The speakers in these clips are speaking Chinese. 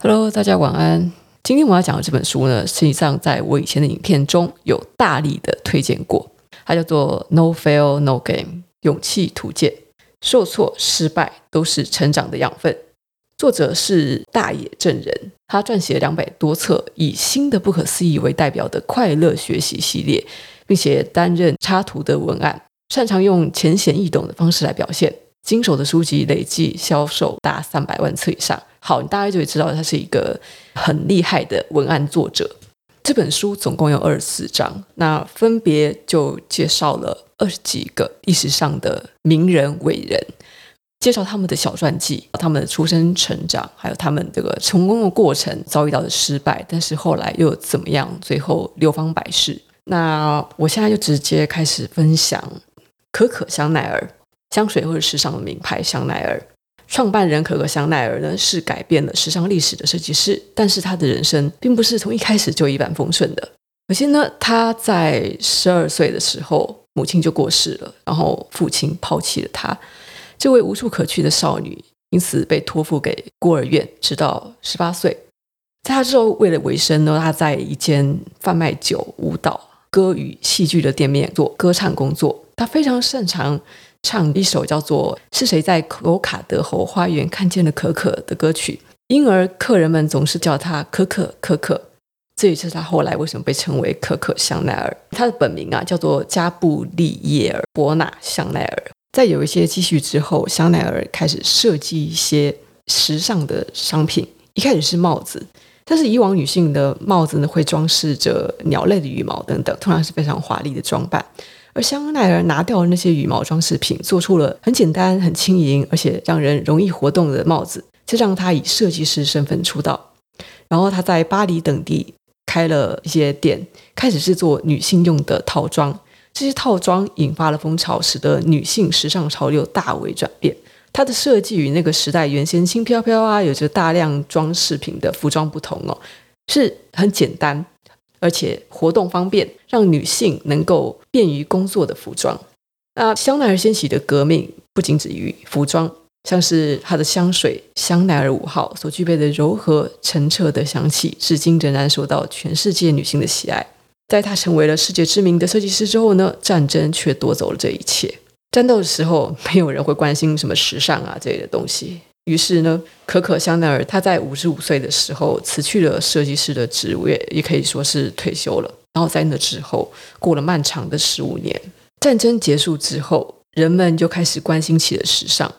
Hello，大家晚安。今天我要讲的这本书呢，实际上在我以前的影片中有大力的推荐过。它叫做《No Fail No Game》，勇气图鉴。受挫、失败都是成长的养分。作者是大野正人，他撰写了两百多册以新的不可思议为代表的快乐学习系列，并且担任插图的文案，擅长用浅显易懂的方式来表现。经手的书籍累计销售达三百万册以上。好，你大概就会知道他是一个很厉害的文案作者。这本书总共有二十四章，那分别就介绍了二十几个历史上的名人伟人，介绍他们的小传记、他们的出生成长，还有他们这个成功的过程遭遇到的失败，但是后来又怎么样，最后流芳百世。那我现在就直接开始分享可可香奈儿香水或者时尚的名牌香奈儿。创办人可可香奈儿呢，是改变了时尚历史的设计师，但是他的人生并不是从一开始就一帆风顺的。首先呢，他在十二岁的时候，母亲就过世了，然后父亲抛弃了他，这位无处可去的少女，因此被托付给孤儿院，直到十八岁。在他之后，为了维生呢，他在一间贩卖酒、舞蹈、歌与、戏剧的店面做歌唱工作。他非常擅长。唱一首叫做《是谁在罗卡德侯花园看见了可可》的歌曲，因而客人们总是叫他可可可可。这也是他后来为什么被称为可可香奈儿。他的本名啊叫做加布利耶尔·伯纳香奈儿。在有一些积蓄之后，香奈儿开始设计一些时尚的商品。一开始是帽子，但是以往女性的帽子呢会装饰着鸟类的羽毛等等，通常是非常华丽的装扮。而香奈儿拿掉了那些羽毛装饰品，做出了很简单、很轻盈，而且让人容易活动的帽子，这让他以设计师身份出道。然后他在巴黎等地开了一些店，开始制作女性用的套装。这些套装引发了风潮，使得女性时尚潮流大为转变。它的设计与那个时代原先轻飘飘啊，有着大量装饰品的服装不同哦，是很简单。而且活动方便，让女性能够便于工作的服装。那香奈儿掀起的革命不仅止于服装，像是它的香水香奈儿五号所具备的柔和澄澈的香气，至今仍然受到全世界女性的喜爱。在她成为了世界知名的设计师之后呢，战争却夺走了这一切。战斗的时候，没有人会关心什么时尚啊这类的东西。于是呢，可可香奈儿她在五十五岁的时候辞去了设计师的职位，也可以说是退休了。然后在那之后，过了漫长的十五年。战争结束之后，人们就开始关心起了时尚。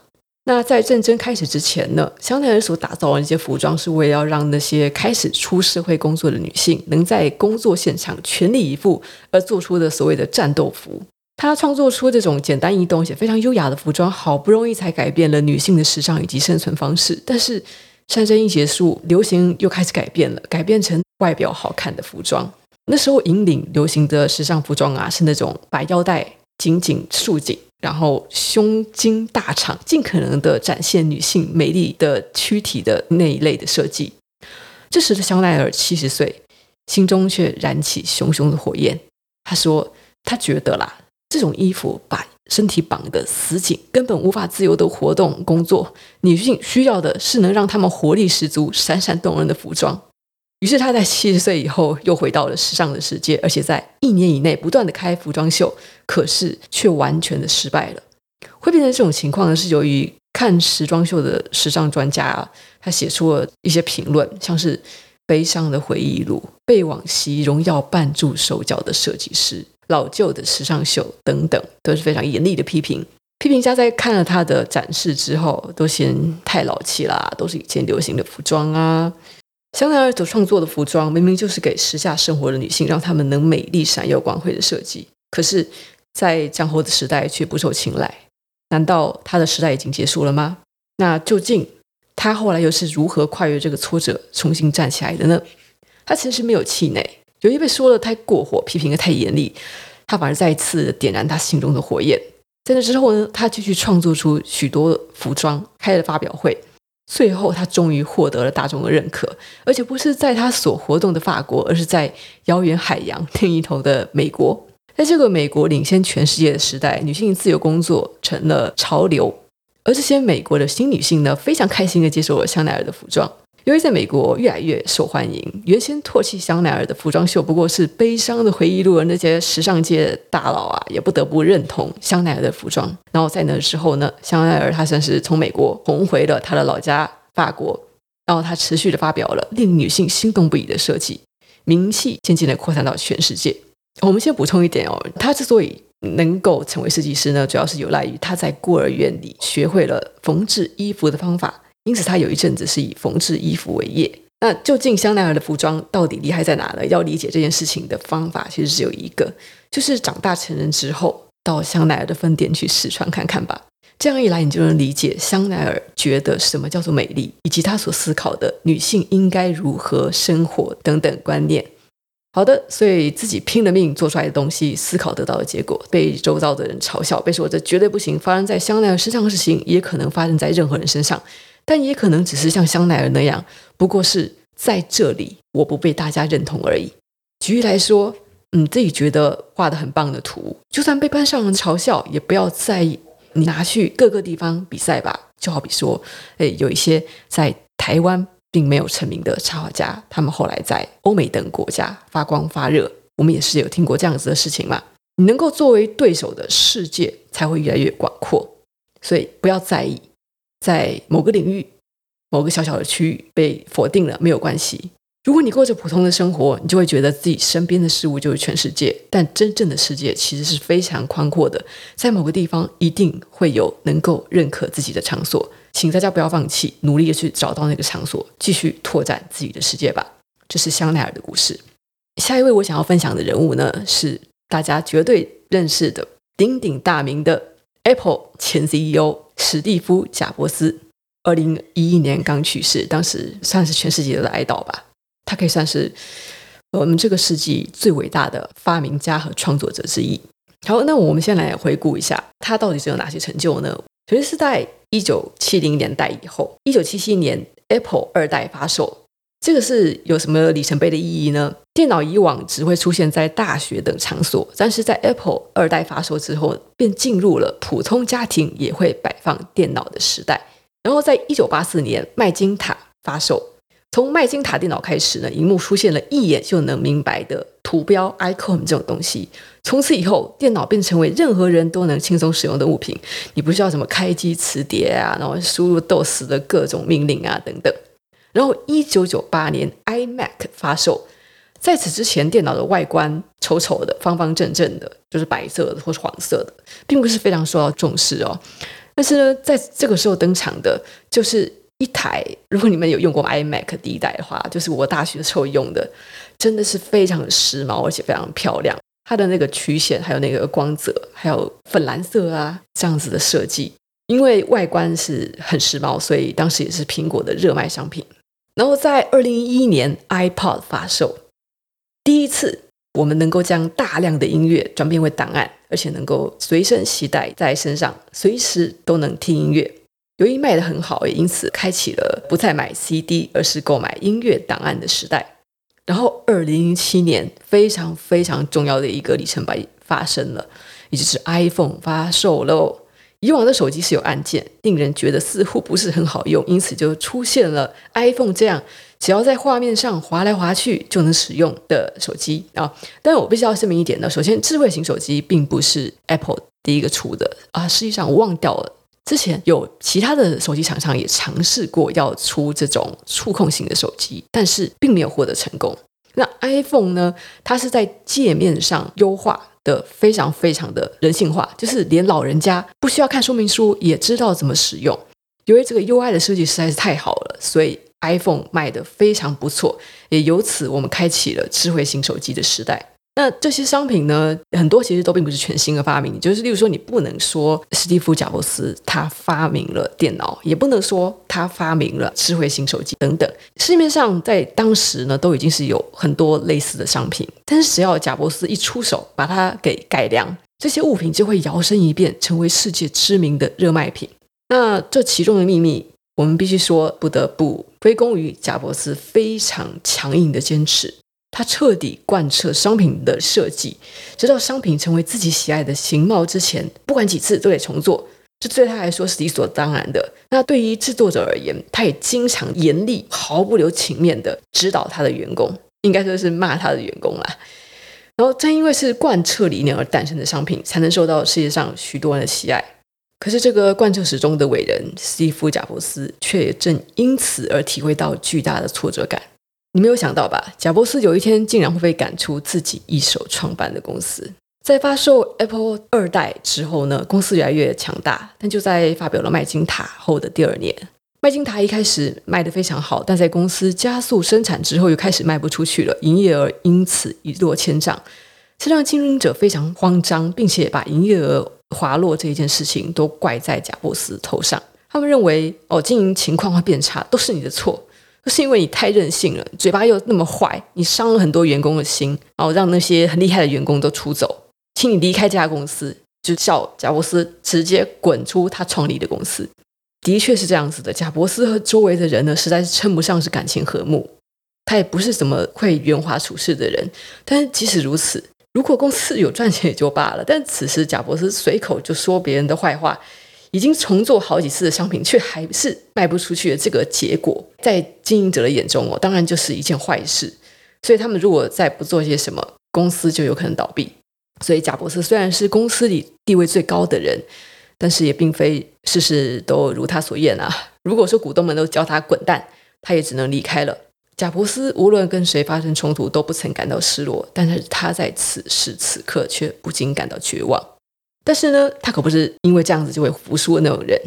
那在战争开始之前呢，香奈儿所打造的那些服装，是为了要让那些开始出社会工作的女性，能在工作现场全力以赴而做出的所谓的战斗服。他创作出这种简单易懂且非常优雅的服装，好不容易才改变了女性的时尚以及生存方式。但是战争一结束，流行又开始改变了，改变成外表好看的服装。那时候引领流行的时尚服装啊，是那种把腰带紧紧束紧，然后胸襟大敞，尽可能的展现女性美丽的躯体的那一类的设计。这时的香奈儿七十岁，心中却燃起熊熊的火焰。他说：“他觉得啦。”这种衣服把身体绑得死紧，根本无法自由的活动工作。女性需要的是能让她们活力十足、闪闪动人的服装。于是她在七十岁以后又回到了时尚的世界，而且在一年以内不断的开服装秀，可是却完全的失败了。会变成这种情况呢，是由于看时装秀的时尚专家啊，他写出了一些评论，像是悲伤的回忆录、被往昔荣耀绊住手脚的设计师。老旧的时尚秀等等都是非常严厉的批评。批评家在看了他的展示之后，都嫌太老气啦，都是以前流行的服装啊。香奈儿所创作的服装明明就是给时下生活的女性，让她们能美丽闪耀光辉的设计，可是，在战后的时代却不受青睐。难道他的时代已经结束了吗？那究竟他后来又是如何跨越这个挫折，重新站起来的呢？他其实没有气馁。由于被说的太过火，批评的太严厉，他反而再一次点燃他心中的火焰。在那之后呢，他继续创作出许多服装，开了发表会。最后，他终于获得了大众的认可，而且不是在他所活动的法国，而是在遥远海洋另一头的美国。在这个美国领先全世界的时代，女性自由工作成了潮流，而这些美国的新女性呢，非常开心地接受了香奈儿的服装。因为在美国越来越受欢迎。原先唾弃香奈儿的服装秀不过是悲伤的回忆录，而那些时尚界大佬啊，也不得不认同香奈儿的服装。然后在那时候呢，香奈儿他算是从美国红回了他的老家法国，然后他持续的发表了令女性心动不已的设计，名气渐渐的扩散到全世界。我们先补充一点哦，他之所以能够成为设计师呢，主要是有赖于他在孤儿院里学会了缝制衣服的方法，因此他有一阵子是以缝制衣服为业。那究竟香奈儿的服装到底厉害在哪呢？要理解这件事情的方法，其实只有一个，就是长大成人之后到香奈儿的分店去试穿看看吧。这样一来，你就能理解香奈儿觉得什么叫做美丽，以及他所思考的女性应该如何生活等等观念。好的，所以自己拼了命做出来的东西，思考得到的结果，被周遭的人嘲笑，被说这绝对不行。发生在香奈儿身上的事情，也可能发生在任何人身上，但也可能只是像香奈儿那样，不过是在这里我不被大家认同而已。举例来说，嗯，自己觉得画得很棒的图，就算被班上人嘲笑，也不要在意，你拿去各个地方比赛吧。就好比说，诶，有一些在台湾。并没有成名的插画家，他们后来在欧美等国家发光发热。我们也是有听过这样子的事情嘛？你能够作为对手的世界才会越来越广阔，所以不要在意，在某个领域、某个小小的区域被否定了没有关系。如果你过着普通的生活，你就会觉得自己身边的事物就是全世界。但真正的世界其实是非常宽阔的，在某个地方一定会有能够认可自己的场所。请大家不要放弃，努力的去找到那个场所，继续拓展自己的世界吧。这是香奈儿的故事。下一位我想要分享的人物呢，是大家绝对认识的鼎鼎大名的 Apple 前 CEO 史蒂夫·贾伯斯。二零一一年刚去世，当时算是全世界的哀悼吧。他可以算是我们这个世纪最伟大的发明家和创作者之一。好，那我们先来回顾一下他到底是有哪些成就呢？其实是在一九七零年代以后，一九七七年 Apple 二代发售，这个是有什么里程碑的意义呢？电脑以往只会出现在大学等场所，但是在 Apple 二代发售之后，便进入了普通家庭也会摆放电脑的时代。然后在一九八四年，麦金塔发售。从麦金塔电脑开始呢，荧幕出现了一眼就能明白的图标 icon 这种东西。从此以后，电脑便成为任何人都能轻松使用的物品。你不需要什么开机磁碟啊，然后输入 DOS 的各种命令啊等等。然后，一九九八年 iMac 发售。在此之前，电脑的外观丑丑的、方方正正的，就是白色的或是黄色的，并不是非常受到重视哦。但是呢，在这个时候登场的，就是。一台，如果你们有用过 iMac 第一代的话，就是我大学的时候用的，真的是非常时髦，而且非常漂亮。它的那个曲线，还有那个光泽，还有粉蓝色啊，这样子的设计，因为外观是很时髦，所以当时也是苹果的热卖商品。然后在二零一一年，iPod 发售，第一次我们能够将大量的音乐转变为档案，而且能够随身携带在身上，随时都能听音乐。由于卖得很好，也因此开启了不再买 CD，而是购买音乐档案的时代。然后，二零零七年非常非常重要的一个里程碑发生了，也就是 iPhone 发售喽。以往的手机是有按键，令人觉得似乎不是很好用，因此就出现了 iPhone 这样只要在画面上滑来滑去就能使用的手机啊。但我必须要声明一点呢，首先，智慧型手机并不是 Apple 第一个出的啊，实际上我忘掉了。之前有其他的手机厂商也尝试过要出这种触控型的手机，但是并没有获得成功。那 iPhone 呢？它是在界面上优化的非常非常的人性化，就是连老人家不需要看说明书也知道怎么使用。由于这个 UI 的设计实在是太好了，所以 iPhone 卖的非常不错，也由此我们开启了智慧型手机的时代。那这些商品呢，很多其实都并不是全新的发明，就是例如说，你不能说史蒂夫·贾伯斯他发明了电脑，也不能说他发明了智慧型手机等等。市面上在当时呢，都已经是有很多类似的商品，但是只要贾伯斯一出手，把它给改良，这些物品就会摇身一变，成为世界知名的热卖品。那这其中的秘密，我们必须说，不得不归功于贾伯斯非常强硬的坚持。他彻底贯彻商品的设计，直到商品成为自己喜爱的形貌之前，不管几次都得重做。这对他来说是理所当然的。那对于制作者而言，他也经常严厉、毫不留情面地指导他的员工，应该说是骂他的员工啦。然后正因为是贯彻理念而诞生的商品，才能受到世界上许多人的喜爱。可是这个贯彻始终的伟人史蒂夫·贾伯斯，却也正因此而体会到巨大的挫折感。你没有想到吧？贾伯斯有一天竟然会被赶出自己一手创办的公司。在发售 Apple 二代之后呢，公司越来越强大。但就在发表了麦金塔后的第二年，麦金塔一开始卖得非常好，但在公司加速生产之后，又开始卖不出去了，营业额因此一落千丈，这让经营者非常慌张，并且把营业额滑落这一件事情都怪在贾伯斯头上。他们认为，哦，经营情况会变差，都是你的错，都是因为你太任性了，嘴巴又那么坏，你伤了很多员工的心，然后让那些很厉害的员工都出走，请你离开这家公司，就叫贾伯斯直接滚出他创立的公司。的确是这样子的，贾伯斯和周围的人呢，实在是称不上是感情和睦。他也不是什么会圆滑处事的人。但是即使如此，如果公司有赚钱也就罢了。但此时贾伯斯随口就说别人的坏话，已经重做好几次的商品，却还是卖不出去的这个结果，在经营者的眼中哦，当然就是一件坏事。所以他们如果再不做些什么，公司就有可能倒闭。所以贾伯斯虽然是公司里地位最高的人。但是也并非事事都如他所愿啊！如果说股东们都叫他滚蛋，他也只能离开了。贾伯斯无论跟谁发生冲突都不曾感到失落，但是他在此时此刻却不禁感到绝望。但是呢，他可不是因为这样子就会服输的那种人。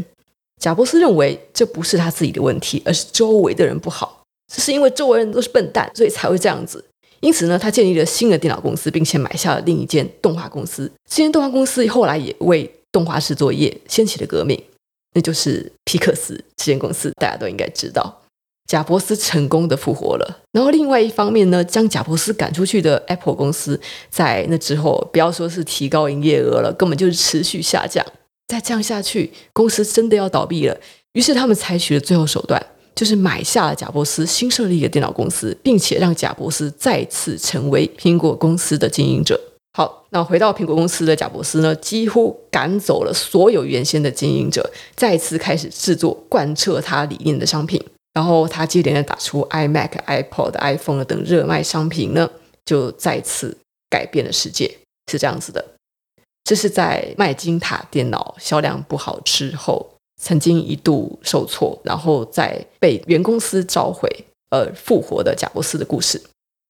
贾伯斯认为这不是他自己的问题，而是周围的人不好，这是因为周围人都是笨蛋，所以才会这样子。因此呢，他建立了新的电脑公司，并且买下了另一间动画公司。这间动画公司后来也为动画制作业掀起了革命，那就是皮克斯这间公司，大家都应该知道。贾伯斯成功的复活了，然后另外一方面呢，将贾伯斯赶出去的 Apple 公司，在那之后，不要说是提高营业额了，根本就是持续下降。再这样下去，公司真的要倒闭了。于是他们采取了最后手段，就是买下了贾伯斯新设立的电脑公司，并且让贾伯斯再次成为苹果公司的经营者。好，那回到苹果公司的贾伯斯呢，几乎赶走了所有原先的经营者，再次开始制作贯彻他理念的商品。然后他接连的打出 iMac、iPod、iPhone 等热卖商品呢，就再次改变了世界。是这样子的，这是在麦金塔电脑销量不好之后，曾经一度受挫，然后再被原公司召回而复活的贾伯斯的故事。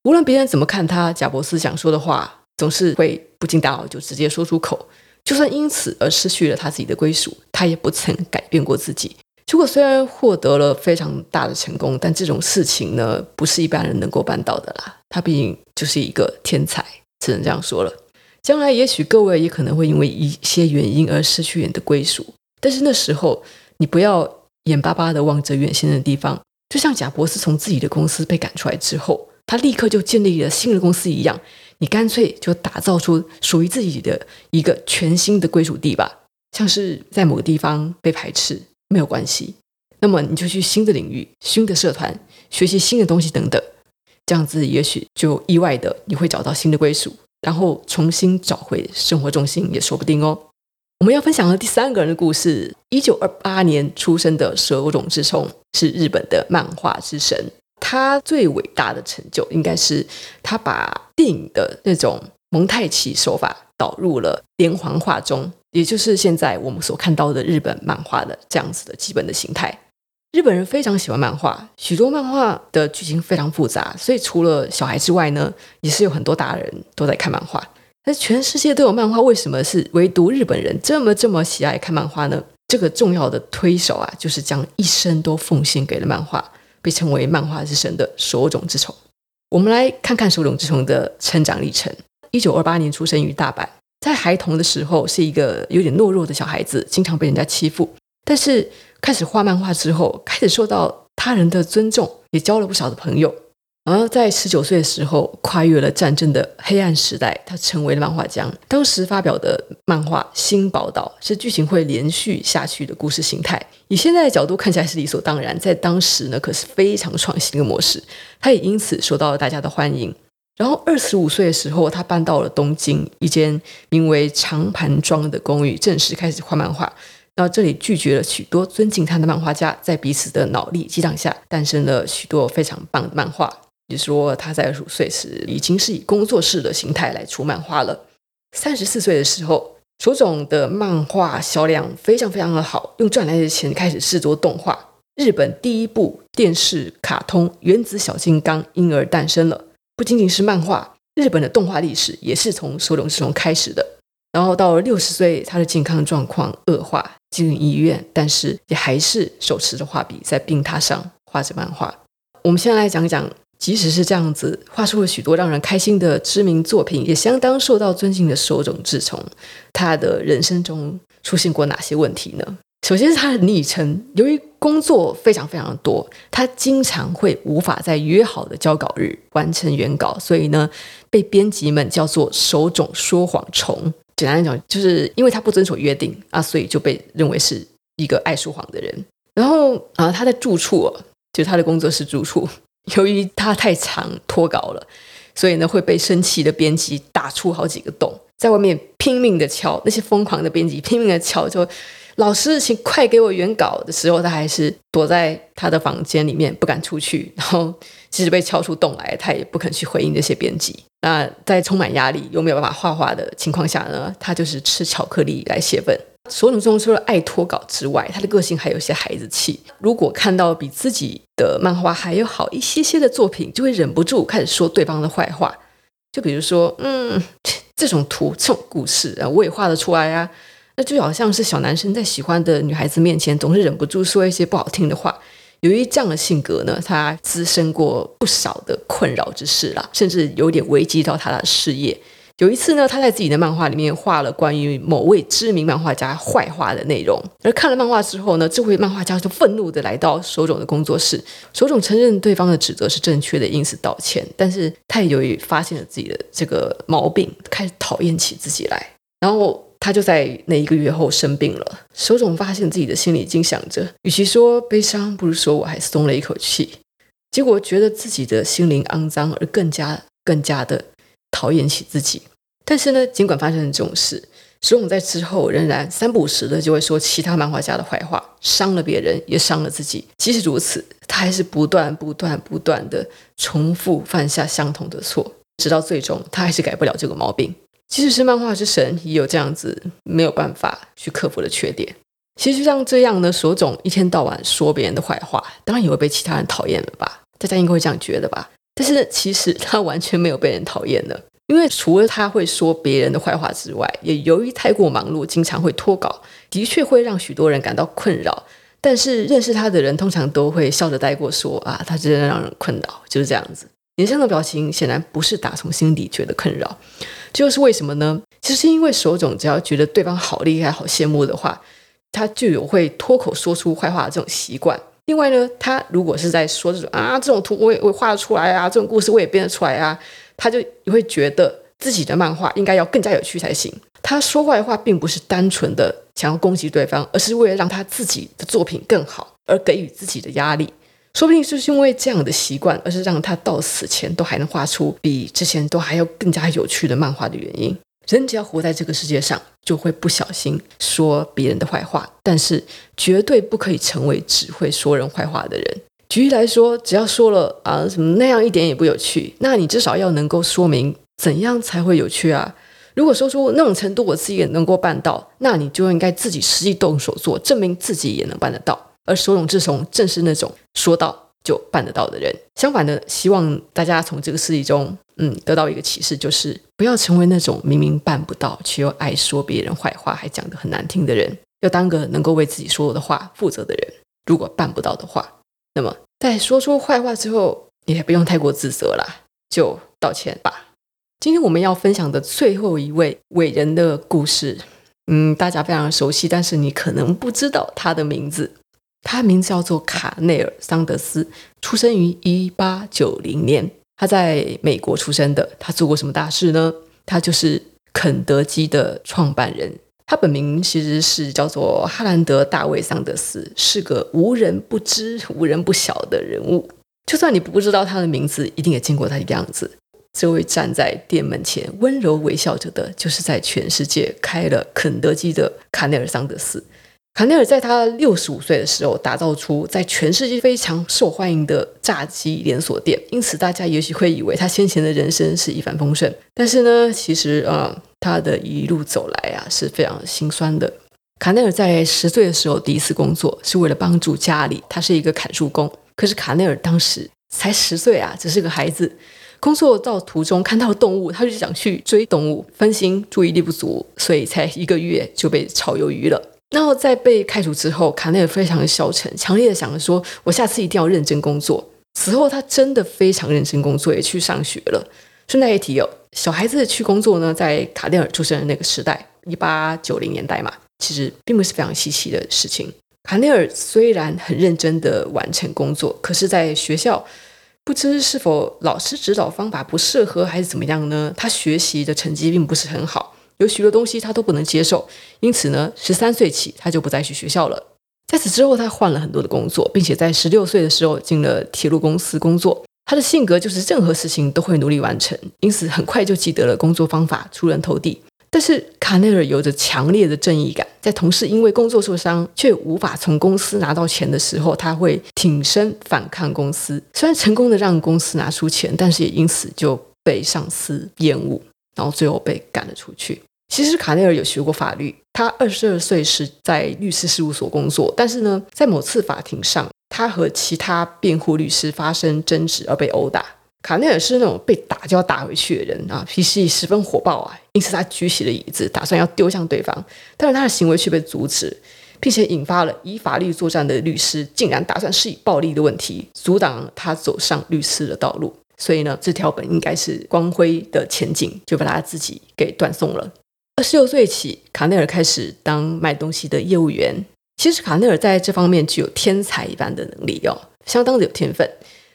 无论别人怎么看他，贾伯斯想说的话。总是会不经大脑就直接说出口，就算因此而失去了他自己的归属，他也不曾改变过自己。结果虽然获得了非常大的成功，但这种事情呢，不是一般人能够办到的啦。他毕竟就是一个天才，只能这样说了。将来也许各位也可能会因为一些原因而失去你的归属，但是那时候你不要眼巴巴的望着远行的地方，就像贾博斯从自己的公司被赶出来之后，他立刻就建立了新的公司一样。你干脆就打造出属于自己的一个全新的归属地吧，像是在某个地方被排斥没有关系，那么你就去新的领域、新的社团学习新的东西等等，这样子也许就意外的你会找到新的归属，然后重新找回生活重心也说不定哦。我们要分享的第三个人的故事，一九二八年出生的手冢治虫是日本的漫画之神。他最伟大的成就，应该是他把电影的那种蒙太奇手法导入了连环画中，也就是现在我们所看到的日本漫画的这样子的基本的形态。日本人非常喜欢漫画，许多漫画的剧情非常复杂，所以除了小孩之外呢，也是有很多大人都在看漫画。但全世界都有漫画，为什么是唯独日本人这么这么喜爱看漫画呢？这个重要的推手啊，就是将一生都奉献给了漫画。被称为漫画之神的手冢治虫，我们来看看手冢治虫的成长历程。一九二八年出生于大阪，在孩童的时候是一个有点懦弱的小孩子，经常被人家欺负。但是开始画漫画之后，开始受到他人的尊重，也交了不少的朋友。而在十九岁的时候，跨越了战争的黑暗时代，他成为了漫画家。当时发表的漫画《新宝岛》是剧情会连续下去的故事形态，以现在的角度看起来是理所当然，在当时呢可是非常创新的模式。他也因此受到了大家的欢迎。然后二十五岁的时候，他搬到了东京一间名为长盘庄的公寓，正式开始画漫画。那这里拒绝了许多尊敬他的漫画家，在彼此的脑力激荡下，诞生了许多非常棒的漫画。比如说，他在二十五岁时已经是以工作室的形态来出漫画了。三十四岁的时候，手冢的漫画销量非常非常的好，用赚来的钱开始制作动画。日本第一部电视卡通《原子小金刚》因而诞生了。不仅仅是漫画，日本的动画历史也是从手冢治虫开始的。然后到了六十岁，他的健康状况恶化，进入医院，但是也还是手持着画笔在病榻上画着漫画。我们现在来讲讲，即使是这样子画出了许多让人开心的知名作品，也相当受到尊敬的手冢治虫，他的人生中出现过哪些问题呢？首先是他的昵称，由于工作非常非常多，他经常会无法在约好的交稿日完成原稿，所以呢，被编辑们叫做“手冢说谎虫”。简单来讲，就是因为他不遵守约定啊，所以就被认为是一个爱说谎的人。然后啊，他的住处啊，就是他的工作室住处，由于他太常拖稿了，所以呢会被生气的编辑打出好几个洞，在外面拼命的敲，那些疯狂的编辑拼命的敲，就老师，请快给我原稿的时候，他还是躲在他的房间里面不敢出去，然后即使被敲出洞来，他也不肯去回应这些编辑。那在充满压力又没有办法画画的情况下呢，他就是吃巧克力来泄愤。手冢治虫除了爱拖稿之外，他的个性还有些孩子气。如果看到比自己的漫画还要好一些些的作品，就会忍不住开始说对方的坏话。就比如说，嗯，这种图、这种故事啊，我也画得出来啊。就好像是小男生在喜欢的女孩子面前，总是忍不住说一些不好听的话。由于这样的性格呢，他滋生过不少的困扰之事啦，甚至有点危及到他的事业。有一次呢，他在自己的漫画里面画了关于某位知名漫画家坏话的内容，而看了漫画之后呢，这位漫画家就愤怒地来到手冢的工作室。手冢承认对方的指责是正确的，因此道歉。但是他也由于发现了自己的这个毛病，开始讨厌起自己来，然后。他就在那一个月后生病了。手冢发现自己的心里已经想着，与其说悲伤，不如说我还松了一口气。结果觉得自己的心灵肮脏，而更加更加的讨厌起自己。但是呢，尽管发生了这种事，手冢在之后仍然三不五时的就会说其他漫画家的坏话，伤了别人，也伤了自己。即使如此，他还是不断不断不断的重复犯下相同的错，直到最终他还是改不了这个毛病。即使是漫画之神，也有这样子没有办法去克服的缺点。其实像这样的手冢一天到晚说别人的坏话，当然也会被其他人讨厌了吧？大家应该会这样觉得吧？但是其实他完全没有被人讨厌的，因为除了他会说别人的坏话之外，也由于太过忙碌，经常会脱稿，的确会让许多人感到困扰。但是认识他的人通常都会笑着带过说啊，他真的让人困扰，就是这样子。脸上的表情显然不是打从心底觉得困扰。就是为什么呢？其实是因为手冢只要觉得对方好厉害、好羡慕的话，他就有会脱口说出坏话的这种习惯。另外呢，他如果是在说这种啊，这种图我也我画得出来啊，这种故事我也编得出来啊，他就也会觉得自己的漫画应该要更加有趣才行。他说坏话并不是单纯的想要攻击对方，而是为了让他自己的作品更好而给予自己的压力。说不定就是因为这样的习惯，而是让他到死前都还能画出比之前都还要更加有趣的漫画的原因。人只要活在这个世界上，就会不小心说别人的坏话，但是绝对不可以成为只会说人坏话的人。举例来说，只要说了啊什么那样一点也不有趣，那你至少要能够说明怎样才会有趣啊。如果说出那种程度我自己也能够办到，那你就应该自己实际动手做，证明自己也能办得到。而手冢治虫正是那种说到就办得到的人。相反的，希望大家从这个事例中，嗯，得到一个启示，就是不要成为那种明明办不到却又爱说别人坏话，还讲得很难听的人。要当个能够为自己说的话负责的人。如果办不到的话，那么在说出坏话之后，你也不用太过自责啦，就道歉吧。今天我们要分享的最后一位伟人的故事，嗯，大家非常熟悉，但是你可能不知道他的名字。他名字叫做卡内尔·桑德斯，出生于一八九零年。他在美国出生的。他做过什么大事呢？他就是肯德基的创办人。他本名其实是叫做哈兰德·大卫·桑德斯，是个无人不知、无人不晓的人物。就算你不知道他的名字，一定也见过他的样子。这位站在店门前温柔微笑着的，就是在全世界开了肯德基的卡内尔·桑德斯。卡内尔在他六十五岁的时候，打造出在全世界非常受欢迎的炸鸡连锁店，因此大家也许会以为他先前的人生是一帆风顺。但是呢，其实啊、嗯，他的一路走来啊是非常心酸的。卡内尔在十岁的时候第一次工作是为了帮助家里，他是一个砍树工。可是卡内尔当时才十岁啊，只是个孩子。工作到途中看到动物，他就想去追动物，分心，注意力不足，所以才一个月就被炒鱿鱼了。然后在被开除之后，卡内尔非常的消沉，强烈的想着说：“我下次一定要认真工作。”此后，他真的非常认真工作，也去上学了。顺带一提哦，小孩子去工作呢，在卡内尔出生的那个时代，一八九零年代嘛，其实并不是非常稀奇的事情。卡内尔虽然很认真的完成工作，可是在学校，不知是否老师指导方法不适合，还是怎么样呢？他学习的成绩并不是很好。有许多东西他都不能接受，因此呢，十三岁起他就不再去学校了。在此之后，他换了很多的工作，并且在十六岁的时候进了铁路公司工作。他的性格就是任何事情都会努力完成，因此很快就记得了工作方法，出人头地。但是卡内尔有着强烈的正义感，在同事因为工作受伤却无法从公司拿到钱的时候，他会挺身反抗公司。虽然成功的让公司拿出钱，但是也因此就被上司厌恶，然后最后被赶了出去。其实卡内尔有学过法律，他二十二岁时在律师事务所工作，但是呢，在某次法庭上，他和其他辩护律师发生争执而被殴打。卡内尔是那种被打就要打回去的人啊，脾气十分火爆啊，因此他举起了椅子，打算要丢向对方，但是他的行为却被阻止，并且引发了以法律作战的律师竟然打算施以暴力的问题，阻挡他走上律师的道路。所以呢，这条本应该是光辉的前景，就把他自己给断送了。二十六岁起，卡内尔开始当卖东西的业务员。其实卡内尔在这方面具有天才一般的能力哦，相当的有天分，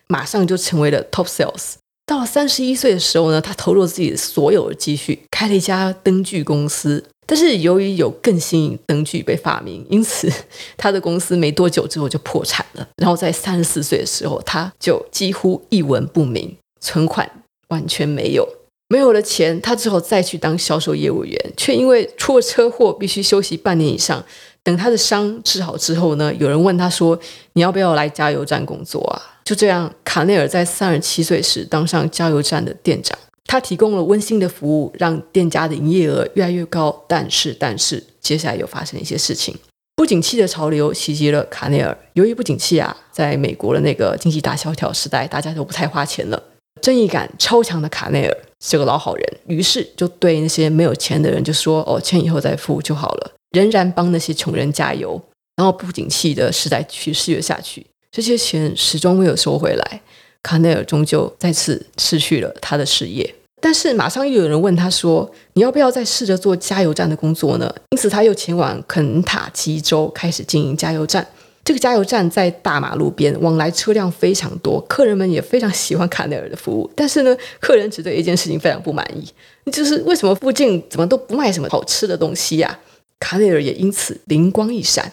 马上就成为了 top sales。到了三十一岁的时候呢，他投入自己所有的积蓄，开了一家灯具公司。但是由于有更新灯具被发明，因此 他的公司没多久之后就破产了。然后在三十四岁的时候，他就几乎一文不名，存款完全没有。没有了钱，他只好再去当销售业务员，却因为出了车祸，必须休息半年以上。等他的伤治好之后呢，有人问他说：“你要不要来加油站工作啊？”就这样，卡内尔在三十七岁时当上加油站的店长。他提供了温馨的服务，让店家的营业额越来越高。但是，但是，接下来又发生一些事情，不景气的潮流袭击了卡内尔。由于不景气啊，在美国的那个经济大萧条时代，大家都不太花钱了。正义感超强的卡内尔是个老好人，于是就对那些没有钱的人就说：“哦，钱以后再付就好了。”仍然帮那些穷人加油。然后不景气的时代继续了下去，这些钱始终没有收回来，卡内尔终究再次失去了他的事业。但是马上又有人问他说：“你要不要再试着做加油站的工作呢？”因此他又前往肯塔基州开始经营加油站。这个加油站在大马路边，往来车辆非常多，客人们也非常喜欢卡内尔的服务。但是呢，客人只对一件事情非常不满意，就是为什么附近怎么都不卖什么好吃的东西呀？卡内尔也因此灵光一闪，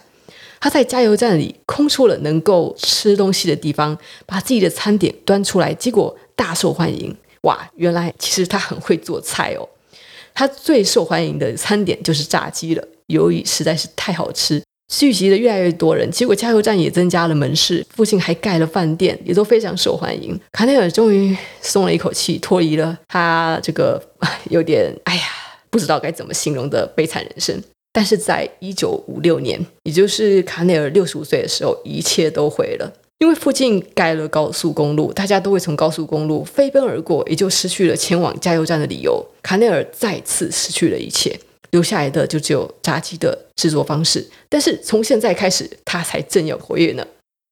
他在加油站里空出了能够吃东西的地方，把自己的餐点端出来，结果大受欢迎。哇，原来其实他很会做菜哦。他最受欢迎的餐点就是炸鸡了，由于实在是太好吃。聚集的越来越多人，结果加油站也增加了门市，附近还盖了饭店，也都非常受欢迎。卡内尔终于松了一口气，脱离了他这个有点哎呀不知道该怎么形容的悲惨人生。但是在一九五六年，也就是卡内尔六十五岁的时候，一切都毁了，因为附近盖了高速公路，大家都会从高速公路飞奔而过，也就失去了前往加油站的理由。卡内尔再次失去了一切。留下来的就只有炸鸡的制作方式，但是从现在开始，他才正要活跃呢。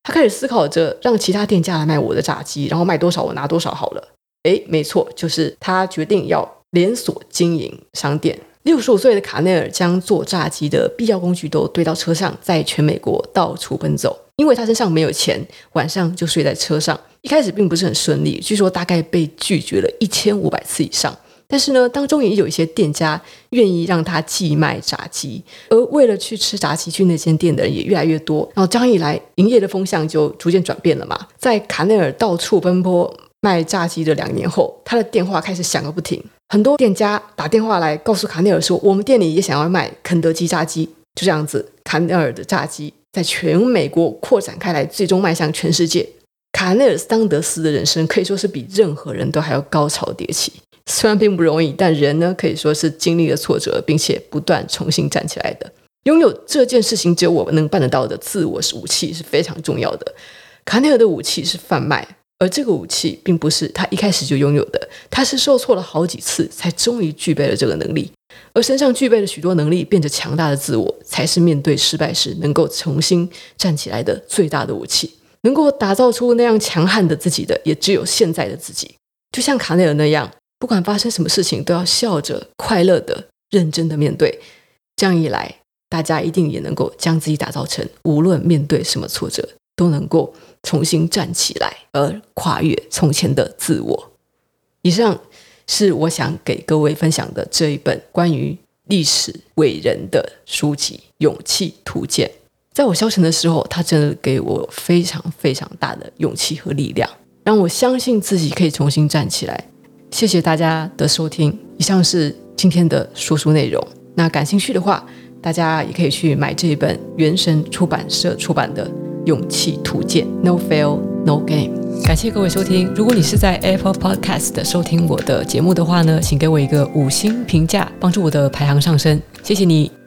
他开始思考着让其他店家来卖我的炸鸡，然后卖多少我拿多少好了。诶，没错，就是他决定要连锁经营商店。六十五岁的卡内尔将做炸鸡的必要工具都堆到车上，在全美国到处奔走。因为他身上没有钱，晚上就睡在车上。一开始并不是很顺利，据说大概被拒绝了一千五百次以上。但是呢，当中也有一些店家愿意让他寄卖炸鸡，而为了去吃炸鸡去那间店的人也越来越多。然后这样一来，营业的风向就逐渐转变了嘛。在卡内尔到处奔波卖炸鸡的两年后，他的电话开始响个不停，很多店家打电话来告诉卡内尔说：“我们店里也想要卖肯德基炸鸡。”就这样子，卡内尔的炸鸡在全美国扩展开来，最终迈向全世界。卡内尔·桑德斯的人生可以说是比任何人都还要高潮迭起。虽然并不容易，但人呢，可以说是经历了挫折，并且不断重新站起来的。拥有这件事情只有我们能办得到的自我武器是非常重要的。卡内尔的武器是贩卖，而这个武器并不是他一开始就拥有的，他是受挫了好几次，才终于具备了这个能力。而身上具备了许多能力，变得强大的自我，才是面对失败时能够重新站起来的最大的武器。能够打造出那样强悍的自己的，也只有现在的自己。就像卡内尔那样，不管发生什么事情，都要笑着、快乐的、认真的面对。这样一来，大家一定也能够将自己打造成，无论面对什么挫折，都能够重新站起来，而跨越从前的自我。以上。是我想给各位分享的这一本关于历史伟人的书籍《勇气图鉴》。在我消沉的时候，它真的给我非常非常大的勇气和力量，让我相信自己可以重新站起来。谢谢大家的收听，以上是今天的说书内容。那感兴趣的话，大家也可以去买这一本原神出版社出版的《勇气图鉴》，No Fail, No Game。感谢各位收听。如果你是在 Apple Podcast 收听我的节目的话呢，请给我一个五星评价，帮助我的排行上升。谢谢你。